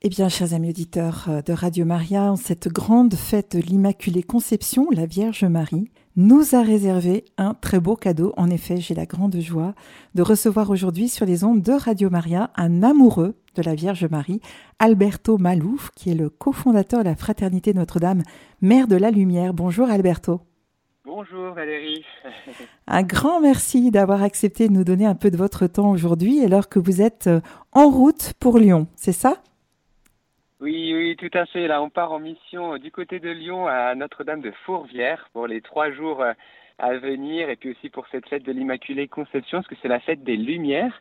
Eh bien, chers amis auditeurs euh, de Radio Maria, en cette grande fête de l'Immaculée Conception, la Vierge Marie nous a réservé un très beau cadeau. En effet, j'ai la grande joie de recevoir aujourd'hui sur les ondes de Radio Maria un amoureux de la Vierge Marie, Alberto Malouf, qui est le cofondateur de la Fraternité Notre-Dame, Mère de la Lumière. Bonjour Alberto. Bonjour Valérie. un grand merci d'avoir accepté de nous donner un peu de votre temps aujourd'hui alors que vous êtes euh, en route pour Lyon, c'est ça? Oui, oui, tout à fait. Là, on part en mission du côté de Lyon à Notre-Dame de Fourvière pour les trois jours euh, à venir et puis aussi pour cette fête de l'Immaculée Conception, parce que c'est la fête des Lumières.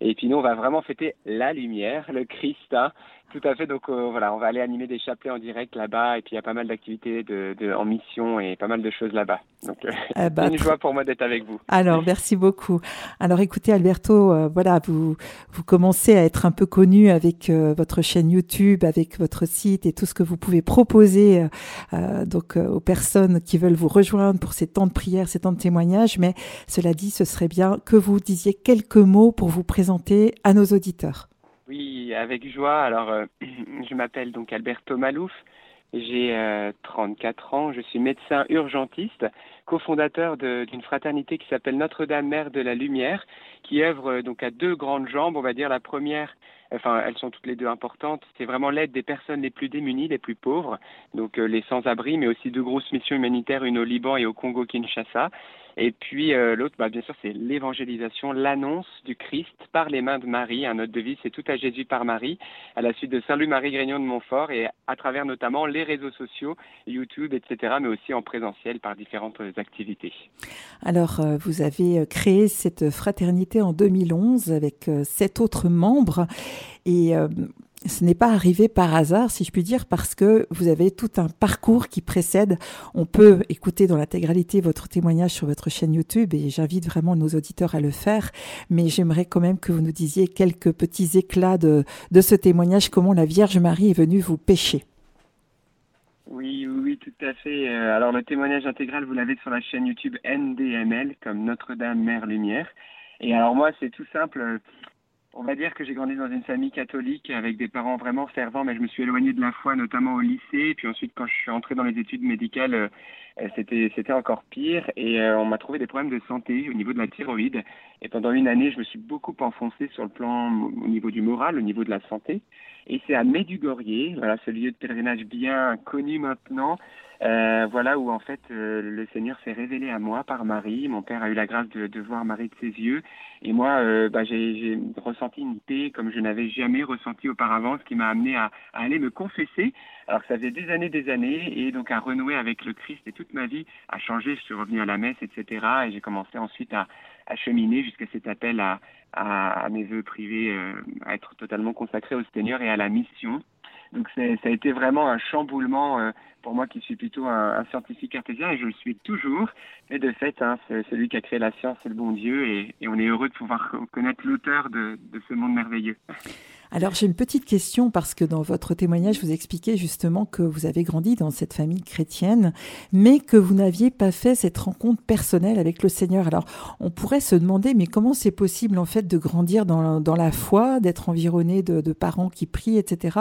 Et puis nous, on va vraiment fêter la lumière, le Christ. Hein. Tout à fait. Donc euh, voilà, on va aller animer des chapelets en direct là-bas. Et puis il y a pas mal d'activités de, de, en mission et pas mal de choses là-bas. Donc euh, eh bah, c'est une joie pour moi d'être avec vous. Alors merci beaucoup. Alors écoutez Alberto, euh, voilà, vous vous commencez à être un peu connu avec votre chaîne YouTube, avec votre site et tout ce que vous pouvez proposer donc aux personnes qui veulent vous rejoindre pour ces temps de prière, ces temps de témoignages. Mais cela dit, ce serait bien que vous disiez quelques mots pour vous présenter à nos auditeurs. Oui, avec joie. Alors, euh, je m'appelle donc Alberto Malouf. J'ai 34 euh, ans, je suis médecin urgentiste, cofondateur d'une fraternité qui s'appelle Notre-Dame Mère de la Lumière, qui œuvre euh, donc à deux grandes jambes. On va dire la première, enfin elles sont toutes les deux importantes, c'est vraiment l'aide des personnes les plus démunies, les plus pauvres, donc les sans-abri, mais aussi deux grosses missions humanitaires, une au Liban et au Congo-Kinshasa. Et puis euh, l'autre, bah, bien sûr, c'est l'évangélisation, l'annonce du Christ par les mains de Marie. Un autre devise, c'est tout à Jésus par Marie, à la suite de Saint-Louis-Marie Grignon de Montfort et à travers notamment les réseaux sociaux, YouTube, etc., mais aussi en présentiel par différentes activités. Alors, euh, vous avez euh, créé cette fraternité en 2011 avec sept autres membres et ce n'est pas arrivé par hasard, si je puis dire, parce que vous avez tout un parcours qui précède. On peut écouter dans l'intégralité votre témoignage sur votre chaîne YouTube et j'invite vraiment nos auditeurs à le faire. Mais j'aimerais quand même que vous nous disiez quelques petits éclats de, ce témoignage, comment la Vierge Marie est venue vous pécher. Oui, oui, tout à fait. Euh, alors le témoignage intégral, vous l'avez sur la chaîne YouTube NDML, comme Notre-Dame Mère Lumière. Et alors moi, c'est tout simple. On va dire que j'ai grandi dans une famille catholique avec des parents vraiment fervents, mais je me suis éloigné de la foi, notamment au lycée. Puis ensuite, quand je suis entré dans les études médicales, euh, c'était c'était encore pire. Et euh, on m'a trouvé des problèmes de santé au niveau de la thyroïde. Et pendant une année, je me suis beaucoup enfoncé sur le plan au niveau du moral, au niveau de la santé. Et c'est à Medjugorje, voilà, ce lieu de pèlerinage bien connu maintenant, euh, voilà où en fait euh, le Seigneur s'est révélé à moi par Marie. Mon père a eu la grâce de, de voir Marie de ses yeux, et moi, euh, bah, j'ai ressenti une paix comme je n'avais jamais ressenti auparavant, ce qui m'a amené à, à, aller me confesser. Alors ça faisait des années, des années, et donc à renouer avec le Christ. Et toute ma vie a changé. Je suis revenu à la messe, etc. Et j'ai commencé ensuite à, à cheminer jusqu'à cet appel à, à, mes vœux privés, euh, à être totalement consacré au Seigneur et à la mission. Donc ça a été vraiment un chamboulement euh, pour moi qui suis plutôt un, scientifique cartésien et je le suis toujours. Mais de fait, hein, celui qui a créé la science, c'est le bon Dieu et, on est heureux de pouvoir connaître l'auteur de ce monde merveilleux. Alors j'ai une petite question parce que dans votre témoignage, vous expliquez justement que vous avez grandi dans cette famille chrétienne, mais que vous n'aviez pas fait cette rencontre personnelle avec le Seigneur. Alors on pourrait se demander, mais comment c'est possible en fait de grandir dans, dans la foi, d'être environné de, parents qui prient, etc.,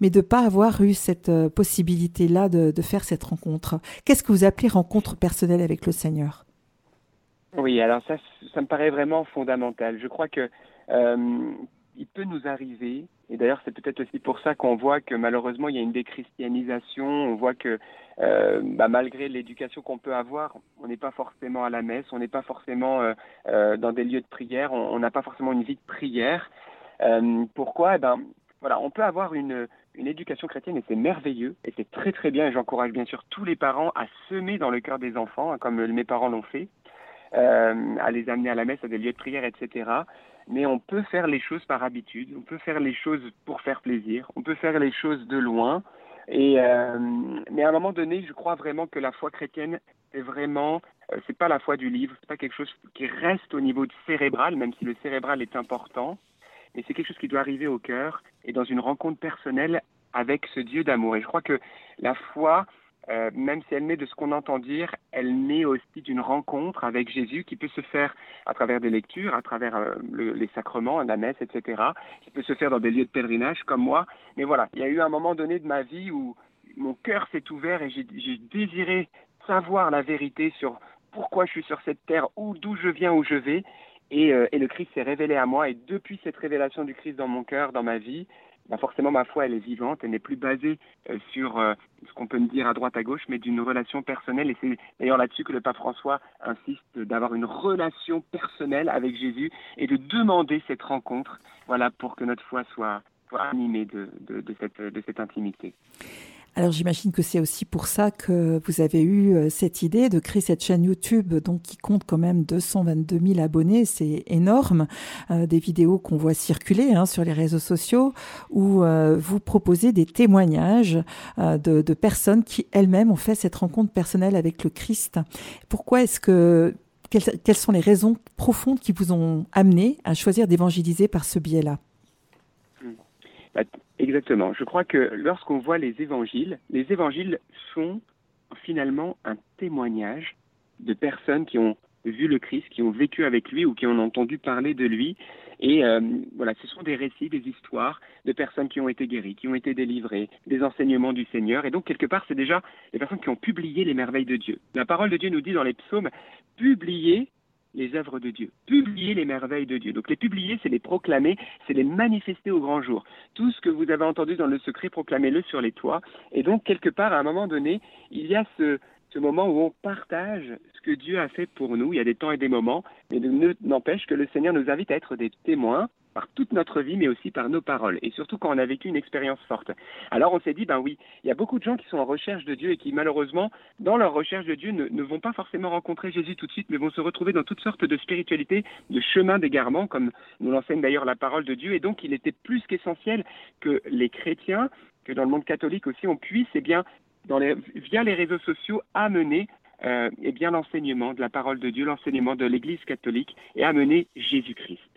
mais de pas avoir eu cette euh, possibilité-là de, de faire cette rencontre? Qu'est-ce que vous appelez rencontre personnelle avec le Seigneur? Oui, alors ça, ça me paraît vraiment fondamental. Je crois que euh, il peut nous arriver, et d'ailleurs c'est peut-être aussi pour ça qu'on voit que malheureusement il y a une déchristianisation, on voit que euh, bah, malgré l'éducation qu'on peut avoir, on n'est pas forcément à la messe, on n'est pas forcément euh, euh, dans des lieux de prière, on n'a pas forcément une vie de prière. Pourquoi? Eh ben voilà, on peut avoir une, une éducation chrétienne et c'est merveilleux et c'est très très bien et j'encourage bien sûr tous les parents à semer dans le cœur des enfants, hein, comme mes parents l'ont fait, à les amener à la messe, à des lieux de prière, etc mais on peut faire les choses par habitude, on peut faire les choses pour faire plaisir, on peut faire les choses de loin. Et euh, mais à un moment donné, je crois vraiment que la foi chrétienne est vraiment, euh, c'est pas la foi du livre, c'est pas quelque chose qui reste au niveau cérébral, même si le cérébral est important, mais c'est quelque chose qui doit arriver au cœur et dans une rencontre personnelle avec ce Dieu d'amour. Et je crois que la foi, euh, même si elle naît de ce qu'on entend dire, elle naît aussi d'une rencontre avec Jésus qui peut se faire à travers des lectures, à travers euh, les sacrements, la messe, etc., qui peut se faire dans des lieux de pèlerinage comme moi. Mais voilà, il y a eu un moment donné de ma vie où mon cœur s'est ouvert et j'ai désiré savoir la vérité sur pourquoi je suis sur cette terre, d'où je viens, où je vais. Euh, et le Christ s'est révélé à moi. Et depuis cette révélation du Christ dans mon cœur, dans ma vie, bah forcément ma foi elle est vivante, elle n'est plus basée euh, sur euh, ce qu'on peut me dire à droite à gauche, mais d'une relation personnelle. Et c'est d'ailleurs là-dessus que le pape François insiste d'avoir une relation personnelle avec Jésus et de demander cette rencontre, voilà, pour que notre foi soit, soit animée de, de, de, cette, de cette intimité. Alors j'imagine que c'est aussi pour ça que vous avez eu euh, cette idée de créer cette chaîne YouTube, donc qui compte quand même 222 000 abonnés, c'est énorme. Euh, des vidéos qu'on voit circuler hein, sur les réseaux sociaux où euh, vous proposez des témoignages de, personnes qui elles-mêmes ont fait cette rencontre personnelle avec le Christ. Pourquoi est-ce que quelles, quelles sont les raisons profondes qui vous ont amené à choisir d'évangéliser par ce biais-là? Bah, Exactement. Je crois que lorsqu'on voit les évangiles, les évangiles sont finalement un témoignage de personnes qui ont vu le Christ, qui ont vécu avec lui ou qui ont entendu parler de lui. Et euh, voilà, ce sont des récits, des histoires de personnes qui ont été guéries, qui ont été délivrées, des enseignements du Seigneur. Et donc, quelque part, c'est déjà des personnes qui ont publié les merveilles de Dieu. La parole de Dieu nous dit dans les psaumes, publiez les œuvres de Dieu, publier les merveilles de Dieu. Donc les publier, c'est les proclamer, c'est les manifester au grand jour. Tout ce que vous avez entendu dans le secret, proclamez-le sur les toits. Et donc quelque part, à un moment donné, il y a ce, ce moment où on partage ce que Dieu a fait pour nous. Il y a des temps et des moments, mais n'empêche que le Seigneur nous invite à être des témoins par toute notre vie, mais aussi par nos paroles, et surtout quand on a vécu une expérience forte. Alors on s'est dit, ben oui, il y a beaucoup de gens qui sont en recherche de Dieu et qui malheureusement, dans leur recherche de Dieu, ne, vont pas forcément rencontrer Jésus tout de suite, mais vont se retrouver dans toutes sortes de spiritualités, de chemins d'égarement, comme nous l'enseigne d'ailleurs la parole de Dieu, et donc il était plus qu'essentiel que les chrétiens, que dans le monde catholique aussi, on puisse, eh bien, via les réseaux sociaux, amener euh, eh bien l'enseignement de la parole de Dieu, l'enseignement de l'Église catholique, et amener Jésus-Christ.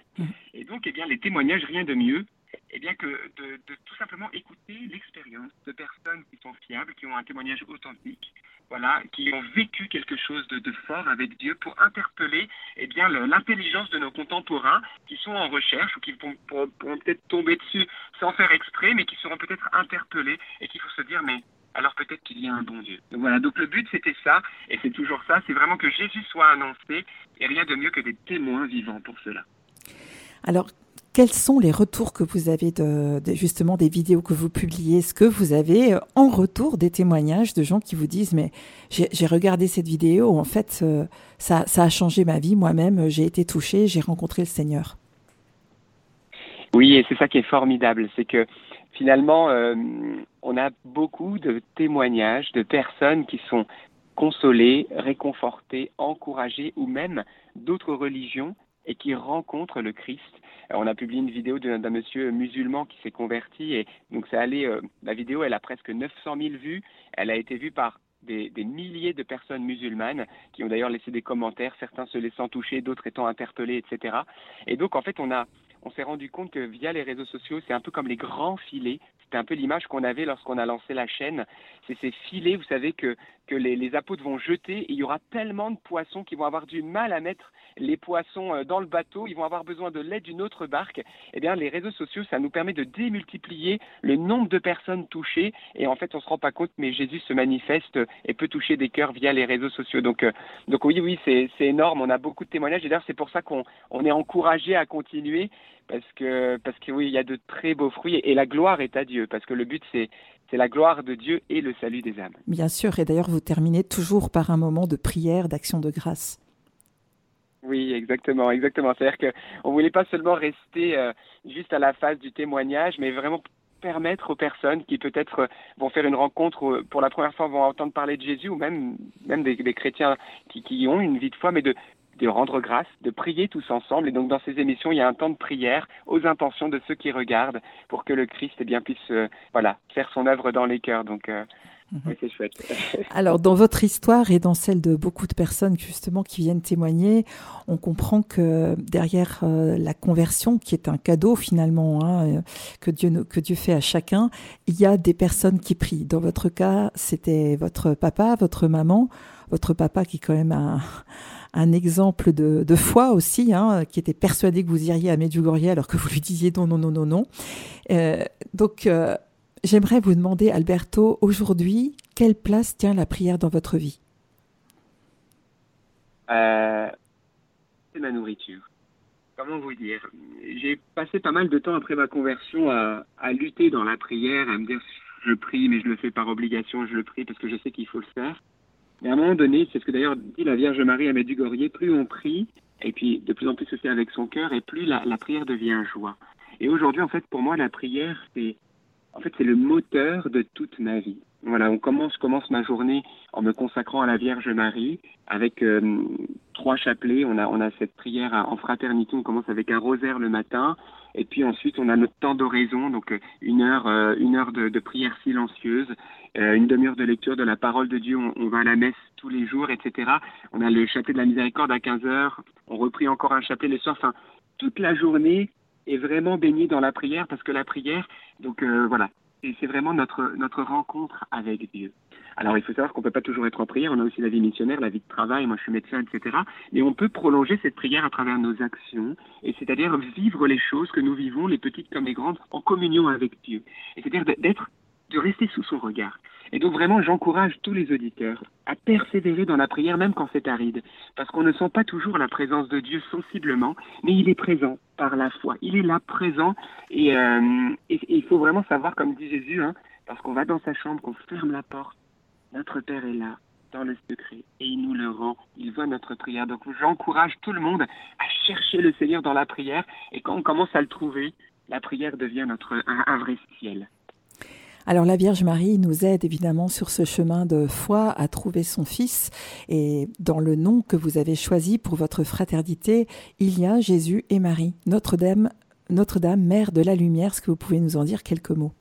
Et donc, eh bien, les témoignages, rien de mieux eh bien, que de, tout simplement écouter l'expérience de personnes qui sont fiables, qui ont un témoignage authentique, voilà, qui ont vécu quelque chose de, fort avec Dieu pour interpeller eh bien, l'intelligence de nos contemporains qui sont en recherche ou qui pourront, peut-être tomber dessus sans faire exprès, mais qui seront peut-être interpellés et qu'il faut se dire, mais alors peut-être qu'il y a un bon Dieu. Voilà, donc le but c'était ça, et c'est toujours ça, c'est vraiment que Jésus soit annoncé, et rien de mieux que des témoins vivants pour cela. Alors, quels sont les retours que vous avez de, justement des vidéos que vous publiez? Est-ce que vous avez euh, en retour des témoignages de gens qui vous disent mais j'ai regardé cette vidéo, en fait euh, ça, a changé ma vie, moi-même j'ai été touché, j'ai rencontré le Seigneur? Oui, et c'est ça qui est formidable, c'est que finalement euh, on a beaucoup de témoignages de personnes qui sont consolées, réconfortées, encouragées ou même d'autres religions et qui rencontre le Christ. Euh, on a publié une vidéo d'un monsieur musulman qui s'est converti et donc ça allait, euh, la vidéo elle a presque 900 000 vues, elle a été vue par des, des, milliers de personnes musulmanes qui ont d'ailleurs laissé des commentaires, certains se laissant toucher, d'autres étant interpellés, etc. Et donc en fait on a on s'est rendu compte que via les réseaux sociaux, c'est un peu comme les grands filets. C'était un peu l'image qu'on avait lorsqu'on a lancé la chaîne. C'est ces filets, vous savez, que, que les, apôtres vont jeter et il y aura tellement de poissons qui vont avoir du mal à mettre les poissons euh, dans le bateau. Ils vont avoir besoin de l'aide d'une autre barque. Eh bien, les réseaux sociaux, ça nous permet de démultiplier le nombre de personnes touchées. Et en fait, on se rend pas compte, mais Jésus se manifeste et peut toucher des cœurs via les réseaux sociaux. Donc, euh, donc oui, oui, c'est énorme. On a beaucoup de témoignages. Et d'ailleurs, c'est pour ça qu'on on est encouragé à continuer parce que parce que oui, il y a de très beaux fruits et la gloire est à Dieu parce que le but c'est c'est la gloire de Dieu et le salut des âmes. Bien sûr, et d'ailleurs vous terminez toujours par un moment de prière, d'action de grâce. Oui, exactement, exactement. C'est-à-dire qu'on ne voulait pas seulement rester euh, juste à la phase du témoignage, mais vraiment permettre aux personnes qui peut-être vont faire une rencontre pour la première fois, vont entendre parler de Jésus, ou même, même des, des chrétiens qui, qui, ont une vie de foi, mais de, de rendre grâce, de prier tous ensemble. Et donc dans ces émissions, il y a un temps de prière aux intentions de ceux qui regardent pour que le Christ eh bien, puisse euh, voilà, faire son œuvre dans les cœurs. Donc, euh, Mhm. c'est chouette. Alors, dans votre histoire et dans celle de beaucoup de personnes justement qui viennent témoigner, on comprend que derrière euh, la conversion, qui est un cadeau finalement hein, que Dieu que Dieu fait à chacun, il y a des personnes qui prient. Dans votre cas, c'était votre papa, votre maman, votre papa qui est quand même un, exemple de, de foi aussi, hein, qui était persuadé que vous iriez à Medjugorje alors que vous lui disiez non, non, non, non, non. Euh, donc euh, J'aimerais vous demander, Alberto, aujourd'hui, quelle place tient la prière dans votre vie? Euh, C'est ma nourriture. Comment vous dire? J'ai passé pas mal de temps après ma conversion à, lutter dans la prière, à me dire je prie, mais je le fais par obligation, je le prie parce que je sais qu'il faut le faire. Mais à un moment donné, c'est ce que d'ailleurs dit la Vierge Marie à Medjugorje, plus on prie, et puis de plus en plus se avec son cœur, et plus la, la prière devient joie. Et aujourd'hui, en fait, pour moi, la prière, c'est en fait, c'est le moteur de toute ma vie. Voilà, on commence, commence ma journée en me consacrant à la Vierge Marie avec euh, trois chapelets. On a, on a cette prière en fraternité. On commence avec un rosaire le matin, et puis ensuite on a notre temps d'oraison, donc euh, une heure, euh, une heure de, de, prière silencieuse, une demi-heure de lecture de la parole de Dieu. On, on, va à la messe tous les jours, etc. On a le chapelet de la miséricorde à 15 heures. On reprie encore un chapelet le soir. Enfin, toute la journée, est vraiment baigné dans la prière parce que la prière, donc euh, voilà, c'est vraiment notre, notre rencontre avec Dieu. Alors il faut savoir qu'on ne peut pas toujours être en prière, on a aussi la vie missionnaire, la vie de travail, moi je suis médecin, etc. Mais on peut prolonger cette prière à travers nos actions, et c'est-à-dire vivre les choses que nous vivons, les petites comme les grandes, en communion avec Dieu. Et c'est-à-dire d'être, de rester sous son regard. Et donc vraiment, j'encourage tous les auditeurs à persévérer dans la prière même quand c'est aride, parce qu'on ne sent pas toujours la présence de Dieu sensiblement, mais il est présent par la foi. Il est là présent, et, euh, il faut vraiment savoir, comme dit Jésus, hein, parce qu'on va dans sa chambre, qu'on ferme la porte, notre Père est là, dans le secret, et il nous le rend, il voit notre prière. Donc j'encourage tout le monde à chercher le Seigneur dans la prière, et quand on commence à le trouver, la prière devient notre un vrai ciel. Alors la Vierge Marie nous aide évidemment sur ce chemin de foi à trouver son Fils et dans le nom que vous avez choisi pour votre fraternité, il y a Jésus et Marie, Notre-Dame, Notre-Dame, Mère de la Lumière. Est-ce que vous pouvez nous en dire quelques mots?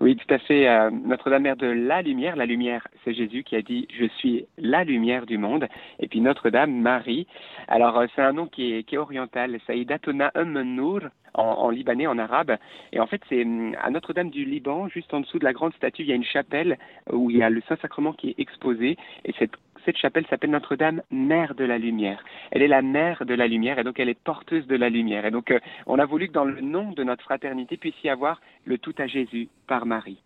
Oui, tout à fait. Euh, Notre-Dame Mère de la Lumière, la lumière, c'est Jésus qui a dit Je suis la lumière du monde. Et puis Notre-Dame Marie. Alors, euh, c'est un nom qui est, qui est oriental. Saïdatona Um Nur, en, en, libanais, en arabe. Et en fait, c'est hum, à Notre-Dame du Liban, juste en dessous de la grande statue, il y a une chapelle où il y a le Saint-Sacrement qui est exposé. Et cette cette chapelle s'appelle Notre-Dame, Mère de la Lumière. Elle est la mère de la lumière et donc elle est porteuse de la lumière. Et donc euh, on a voulu que dans le nom de notre fraternité puisse y avoir le tout à Jésus par Marie.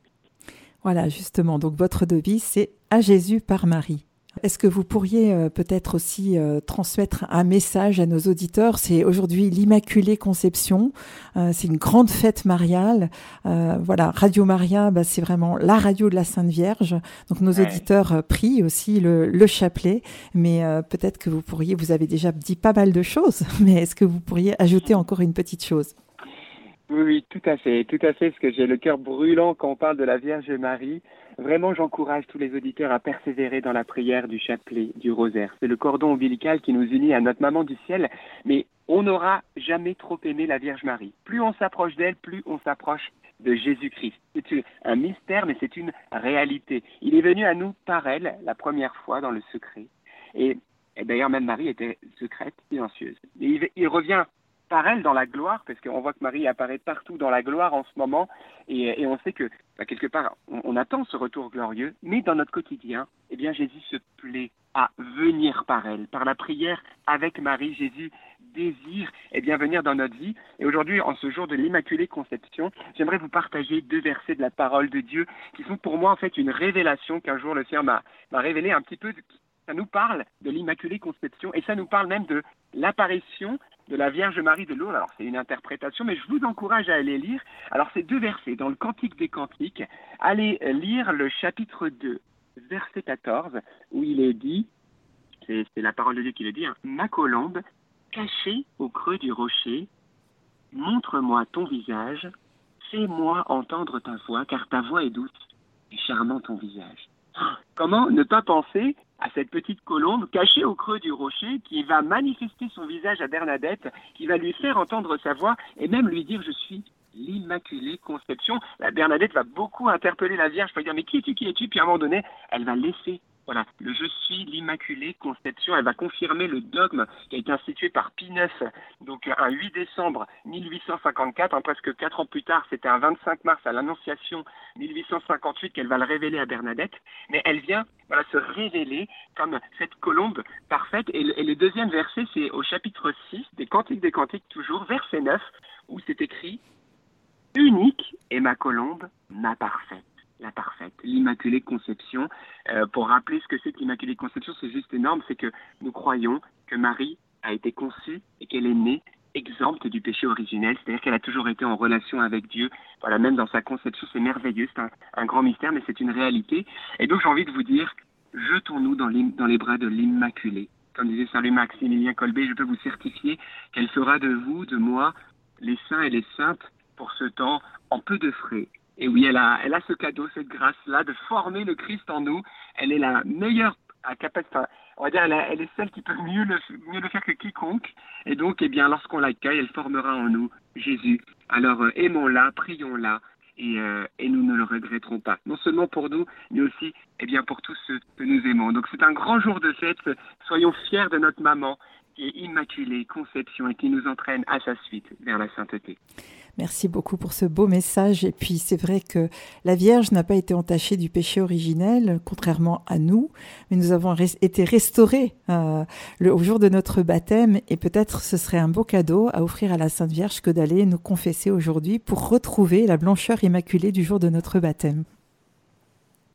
Voilà, justement. Donc votre devise, c'est à Jésus par Marie. Est-ce que vous pourriez euh, peut-être aussi euh, transmettre un message à nos auditeurs? C'est aujourd'hui l'Immaculée Conception. Euh, c'est une grande fête mariale. voilà, Radio Maria, bah, c'est vraiment la radio de la Sainte Vierge. Donc nos auditeurs prient aussi le, le chapelet. Mais peut-être que vous pourriez, vous avez déjà dit pas mal de choses, mais est-ce que vous pourriez ajouter encore une petite chose? Oui, oui, tout à fait, tout à fait, parce que j'ai le cœur brûlant quand on parle de la Vierge Marie. Vraiment, j'encourage tous les auditeurs à persévérer dans la prière du chapelet, du rosaire. C'est le cordon ombilical qui nous unit à notre maman du ciel, mais on n'aura jamais trop aimé la Vierge Marie. Plus on s'approche d'elle, plus on s'approche de Jésus-Christ. C'est un mystère, mais c'est une réalité. Il est venu à nous par elle, la première fois, dans le secret. Et, d'ailleurs, même Marie était secrète, silencieuse. Et il, il revient par elle dans la gloire, parce qu'on voit que Marie apparaît partout dans la gloire en ce moment, et, on sait que bah, quelque part on, attend ce retour glorieux, mais dans notre quotidien, eh bien Jésus se plaît à venir par elle, par la prière avec Marie. Jésus désire eh bien venir dans notre vie. Et aujourd'hui, en ce jour de l'Immaculée Conception, j'aimerais vous partager deux versets de la parole de Dieu qui sont pour moi en fait une révélation qu'un jour le Seigneur m'a révélé un petit peu ça nous parle de l'Immaculée Conception et ça nous parle même de l'apparition de la Vierge Marie de Lourdes. Alors c'est une interprétation, mais je vous encourage à aller lire. Alors c'est deux versets dans le Cantique des Cantiques. Allez lire le chapitre 2, verset 14, où il est dit, c'est la parole de Dieu qui le dit, hein, Ma colombe, cachée au creux du rocher, montre-moi ton visage, fais-moi entendre ta voix, car ta voix est douce et charmant ton visage. Comment ne pas penser à cette petite colombe cachée au creux du rocher qui va manifester son visage à Bernadette, qui va lui faire entendre sa voix et même lui dire je suis l'Immaculée Conception. La Bernadette va beaucoup interpeller la Vierge, va dire mais qui es-tu, qui es-tu? Puis à un moment donné, elle va laisser voilà, le Je suis l'Immaculée Conception, elle va confirmer le dogme qui a été institué par Pie IX, donc un 8 décembre 1854, hein, presque quatre ans plus tard, c'était un 25 mars à l'Annonciation 1858 qu'elle va le révéler à Bernadette, mais elle vient voilà, se révéler comme cette colombe parfaite. Et le, et le deuxième verset, c'est au chapitre 6 des Cantiques des Cantiques, toujours, verset 9, où c'est écrit Unique est ma colombe, ma parfaite la parfaite, l'Immaculée Conception. Euh, pour rappeler ce que c'est que l'Immaculée Conception, c'est juste énorme, c'est que nous croyons que Marie a été conçue et qu'elle est née exempte du péché originel, c'est-à-dire qu'elle a toujours été en relation avec Dieu. Voilà, même dans sa conception, c'est merveilleux, c'est un, grand mystère, mais c'est une réalité. Et donc j'ai envie de vous dire, jetons-nous dans, dans les bras de l'Immaculée. Comme disait Saint Louis Maximilien Colbé, je peux vous certifier qu'elle fera de vous, de moi, les saints et les saintes pour ce temps en peu de frais, et oui, elle a, elle a ce cadeau, cette grâce-là de former le Christ en nous. Elle est la meilleure à capacité, on va dire, elle, est celle qui peut mieux le, mieux le faire que quiconque. Et donc, eh bien, lorsqu'on l'accueille, elle formera en nous Jésus. Alors, euh, aimons-la, prions-la, et, euh, et, nous ne le regretterons pas. Non seulement pour nous, mais aussi eh bien, pour tous ceux que nous aimons. Donc, c'est un grand jour de fête. Soyons fiers de notre maman est immaculée, conception, et qui nous entraîne à sa suite vers la sainteté. Merci beaucoup pour ce beau message. Et puis c'est vrai que la Vierge n'a pas été entachée du péché originel, contrairement à nous, mais nous avons été restaurés euh, le, au jour de notre baptême. Et peut-être ce serait un beau cadeau à offrir à la Sainte Vierge que d'aller nous confesser aujourd'hui pour retrouver la blancheur immaculée du jour de notre baptême.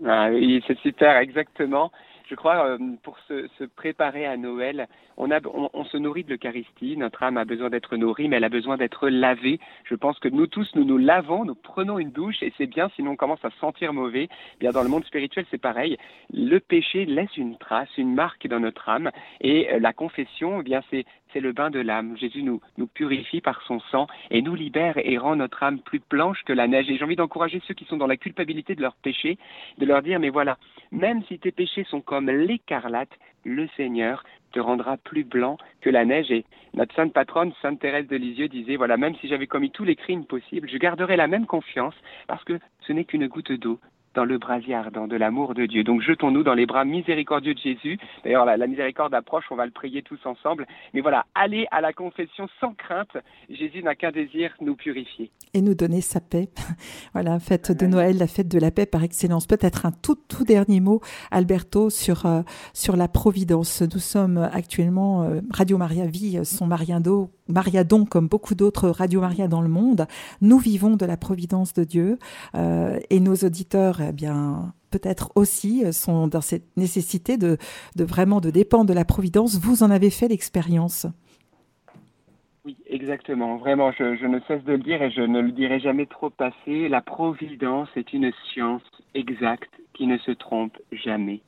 Ah oui, c'est super, exactement je crois, euh, pour se, préparer à Noël, on, se nourrit de l'Eucharistie. Notre âme a besoin d'être nourrie, mais elle a besoin d'être lavée. Je pense que nous tous, nous nous lavons, nous prenons une douche, et c'est bien, sinon on commence à sentir mauvais. Bien, dans le monde spirituel, c'est pareil. Le péché laisse une trace, une marque dans notre âme, et euh, la confession, eh bien, c'est c'est le bain de l'âme. Jésus nous, purifie par son sang et nous libère et rend notre âme plus blanche que la neige. Et j'ai envie d'encourager ceux qui sont dans la culpabilité de leurs péchés, de leur dire, mais voilà, même si tes péchés sont comme l'écarlate, le Seigneur te rendra plus blanc que la neige. Et notre sainte patronne, Sainte Thérèse de Lisieux, disait, voilà, même si j'avais commis tous les crimes possibles, je garderai la même confiance parce que ce n'est qu'une goutte d'eau dans le brasier ardent de l'amour de Dieu. Donc jetons-nous dans les bras miséricordieux de Jésus. D'ailleurs, la, la, miséricorde approche, on va le prier tous ensemble. Mais voilà, allez à la confession sans crainte. Jésus n'a qu'un désir, nous purifier. Et nous donner sa paix. voilà, fête de Noël, la fête de la paix par excellence. Peut-être un tout, tout dernier mot, Alberto, sur, euh, sur la providence. Nous sommes actuellement, euh, Radio Maria vit son Mariado, Mariadon comme beaucoup d'autres Radio Maria dans le monde. Nous vivons de la providence de Dieu euh, et nos auditeurs eh bien, peut-être aussi euh, sont dans cette nécessité de, vraiment de dépendre de la providence. Vous en avez fait l'expérience. Oui, exactement. Vraiment, je, je, ne cesse de le dire et je ne le dirai jamais trop assez. La providence est une science exacte qui ne se trompe jamais.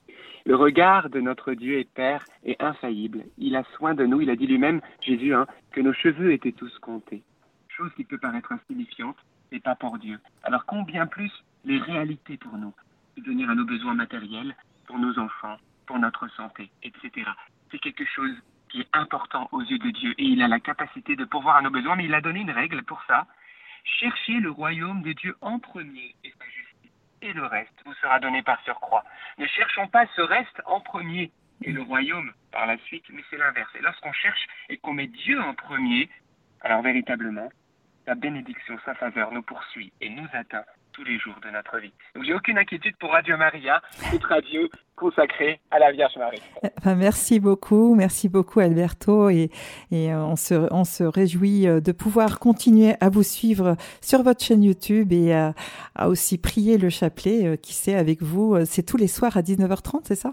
Le regard de notre Dieu et Père est infaillible. Il a soin de nous. Il a dit lui-même, Jésus, hein, que nos cheveux étaient tous comptés. Chose qui peut paraître insignifiante, mais pas pour Dieu. Alors combien plus les réalités pour nous, subvenir à nos besoins matériels, pour nos enfants, pour notre santé, etc. C'est quelque chose qui est important aux yeux de Dieu et il a la capacité de pourvoir à nos besoins, mais il a donné une règle pour ça. Cherchez le royaume de Dieu en premier et le reste vous sera donné par surcroît. Ne cherchons pas ce reste en premier et le royaume par la suite, mais c'est l'inverse. Et lorsqu'on cherche et qu'on met Dieu en premier, alors véritablement, sa bénédiction, sa faveur nous poursuit et nous atteint tous les jours de notre vie. Donc j'ai aucune inquiétude pour Radio Maria, toute radio consacrée à la Vierge Marie. Enfin, merci beaucoup, merci beaucoup Alberto et, et on, se, on se réjouit de pouvoir continuer à vous suivre sur votre chaîne YouTube et à, à aussi prier le chapelet qui sait avec vous. C'est tous les soirs à 19h30, c'est ça?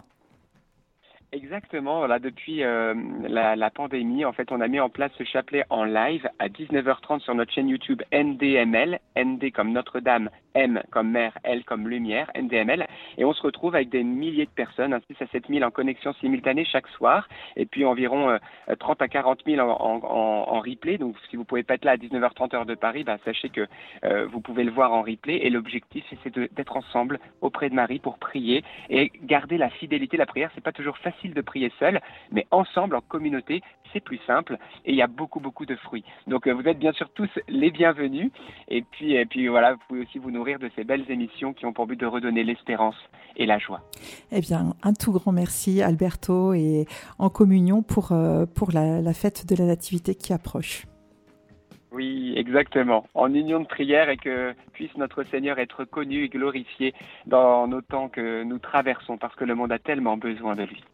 Exactement, voilà, depuis euh, la, la, pandémie, en fait, on a mis en place ce chapelet en live à 19h30 sur notre chaîne YouTube NDML, ND comme Notre-Dame, M comme mère, L comme lumière, NDML, et on se retrouve avec des milliers de personnes, 6 à 7 000 en connexion simultanée chaque soir, et puis environ euh, 30 à 40 000 en, en, en, replay, donc si vous pouvez pas être là à 19h30 heure de Paris, bah, sachez que euh, vous pouvez le voir en replay, et l'objectif c'est d'être ensemble auprès de Marie pour prier et garder la fidélité, la prière, c'est pas toujours facile de prier seul, mais ensemble, en communauté, c'est plus simple et il y a beaucoup, beaucoup de fruits. Donc vous êtes bien sûr tous les bienvenus. Et puis, et puis voilà, vous pouvez aussi vous nourrir de ces belles émissions qui ont pour but de redonner l'espérance et la joie. Eh bien, un tout grand merci Alberto et en communion pour, pour la, la fête de la Nativité qui approche. Oui, exactement. En union de prière et que puisse notre Seigneur être connu et glorifié dans nos temps que nous traversons parce que le monde a tellement besoin de lui.